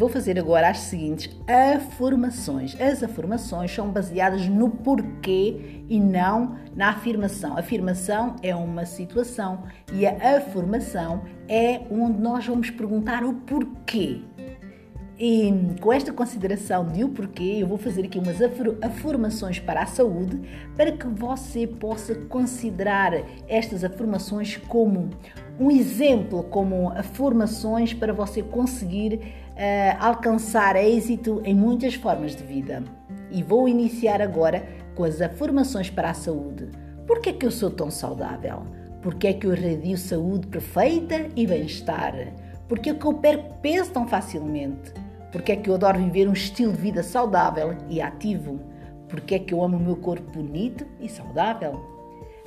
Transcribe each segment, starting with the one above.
vou fazer agora as seguintes afirmações. As afirmações são baseadas no porquê e não na afirmação. A afirmação é uma situação e a afirmação é onde nós vamos perguntar o porquê. E com esta consideração de o porquê, eu vou fazer aqui umas afirmações para a saúde para que você possa considerar estas afirmações como um exemplo, como afirmações para você conseguir uh, alcançar êxito em muitas formas de vida. E vou iniciar agora com as afirmações para a saúde. Por que é que eu sou tão saudável? Por que é que eu irradio saúde perfeita e bem-estar? Por que é que eu perco peso tão facilmente? Porque é que eu adoro viver um estilo de vida saudável e ativo? Porque é que eu amo o meu corpo bonito e saudável?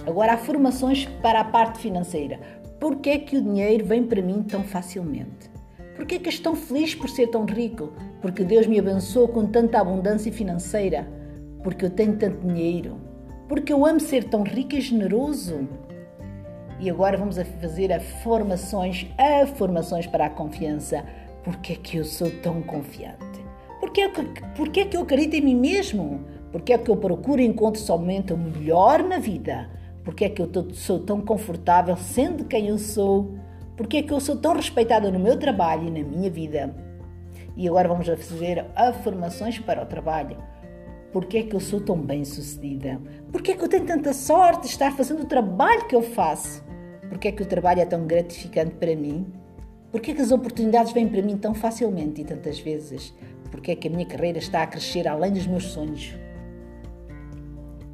Agora, afirmações para a parte financeira. Porque é que o dinheiro vem para mim tão facilmente? Porque é que estou feliz por ser tão rico? Porque Deus me abençoou com tanta abundância financeira? Porque eu tenho tanto dinheiro? Porque eu amo ser tão rico e generoso? E agora vamos a fazer afirmações, afirmações para a confiança por que é que eu sou tão confiante? Por que, é que, por que é que eu acredito em mim mesmo? Por que é que eu procuro e encontro somente o melhor na vida? Por que é que eu sou tão confortável sendo quem eu sou? Por que é que eu sou tão respeitada no meu trabalho e na minha vida? E agora vamos fazer afirmações para o trabalho. Por que é que eu sou tão bem sucedida? Por que é que eu tenho tanta sorte de estar fazendo o trabalho que eu faço? Por que é que o trabalho é tão gratificante para mim? Por que, é que as oportunidades vêm para mim tão facilmente e tantas vezes? Por que é que a minha carreira está a crescer além dos meus sonhos?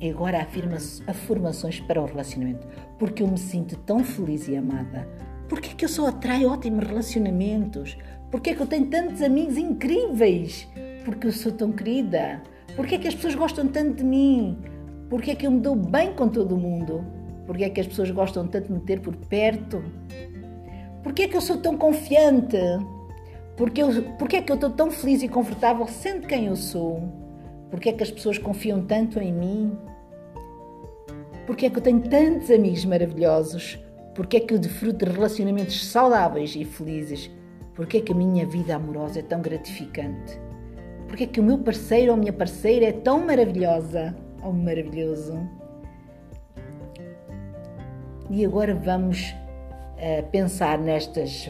Agora afirma afirmações para o relacionamento. Porque eu me sinto tão feliz e amada. Por que é eu só atraio ótimos relacionamentos? Por que é eu tenho tantos amigos incríveis? Porque eu sou tão querida. Por que é que as pessoas gostam tanto de mim? Por que eu me dou bem com todo o mundo? Por que as pessoas gostam tanto de me ter por perto? Por que eu sou tão confiante? Por que eu estou tão feliz e confortável sendo quem eu sou? Por que é que as pessoas confiam tanto em mim? Por que é que eu tenho tantos amigos maravilhosos? Por que é que eu desfruto de relacionamentos saudáveis e felizes? Por que é que a minha vida amorosa é tão gratificante? Por que é que o meu parceiro ou minha parceira é tão maravilhosa ou maravilhoso? E agora vamos pensar nestas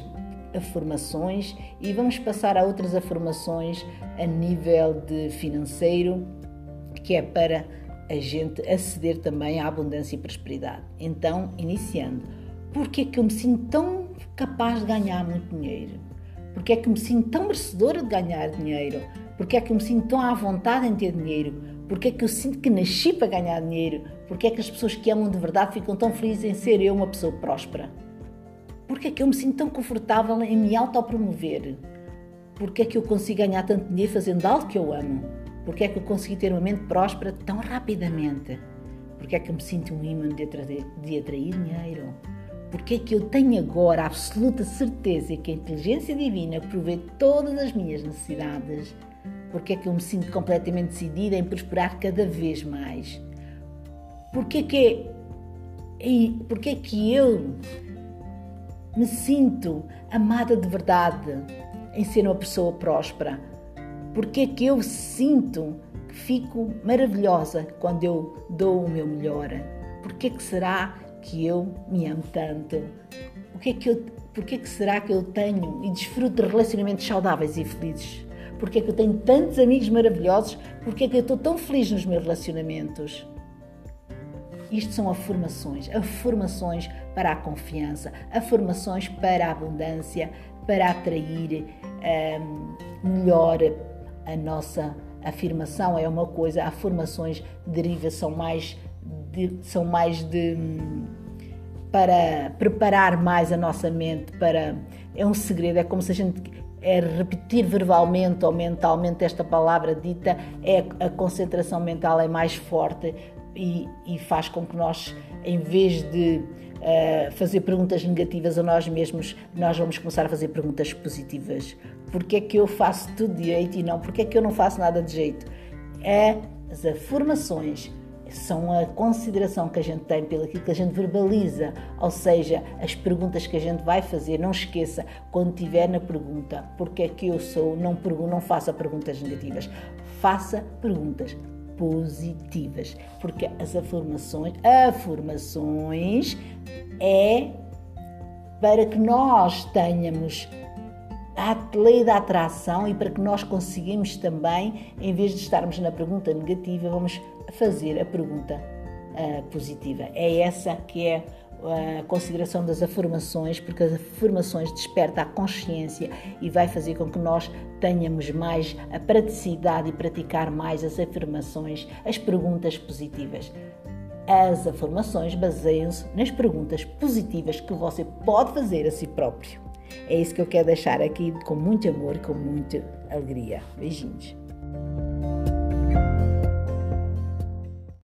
afirmações e vamos passar a outras afirmações a nível de financeiro, que é para a gente aceder também à abundância e prosperidade. Então, iniciando, porque é que eu me sinto tão capaz de ganhar muito dinheiro? Porque é que me sinto tão merecedora de ganhar dinheiro? Porque é que eu me sinto tão à vontade em ter dinheiro? Porque é que eu sinto que nasci para ganhar dinheiro? Porque é que as pessoas que amam de verdade ficam tão felizes em ser eu uma pessoa próspera? Porque é que eu me sinto tão confortável em me autopromover? Porque é que eu consigo ganhar tanto dinheiro fazendo algo que eu amo? Porque é que eu consegui ter uma mente próspera tão rapidamente? Porque é que eu me sinto um imã de atrair, de atrair dinheiro? Porque é que eu tenho agora a absoluta certeza que a inteligência divina provê todas as minhas necessidades? Porque é que eu me sinto completamente decidida em prosperar cada vez mais? Porque é que, porque é que eu me sinto amada de verdade em ser uma pessoa próspera? Porque é que eu sinto que fico maravilhosa quando eu dou o meu melhor? Porque é que será que eu me amo tanto? Porque é que eu, porque é que será que eu tenho e desfruto de relacionamentos saudáveis e felizes? Porque é que eu tenho tantos amigos maravilhosos? Porque é que eu estou tão feliz nos meus relacionamentos? Isto são afirmações, afirmações para a confiança, afirmações para a abundância, para atrair um, melhor a nossa afirmação. É uma coisa, afirmações deriva são mais de, são mais de para preparar mais a nossa mente para é um segredo, é como se a gente é repetir verbalmente ou mentalmente esta palavra dita, é a concentração mental é mais forte, e, e faz com que nós, em vez de uh, fazer perguntas negativas a nós mesmos, nós vamos começar a fazer perguntas positivas. Porque é que eu faço tudo direito e não? Porque é que eu não faço nada de jeito? É as afirmações, são a consideração que a gente tem pelo que a gente verbaliza, ou seja, as perguntas que a gente vai fazer. Não esqueça, quando tiver na pergunta, porque é que eu sou, não, pergunto, não faça perguntas negativas, faça perguntas positivas, porque as afirmações, afirmações é para que nós tenhamos a lei da atração e para que nós conseguimos também, em vez de estarmos na pergunta negativa, vamos fazer a pergunta uh, positiva. É essa que é a consideração das afirmações, porque as afirmações despertam a consciência e vai fazer com que nós tenhamos mais a praticidade e praticar mais as afirmações, as perguntas positivas. As afirmações baseiam-se nas perguntas positivas que você pode fazer a si próprio. É isso que eu quero deixar aqui com muito amor com muita alegria. Beijinhos.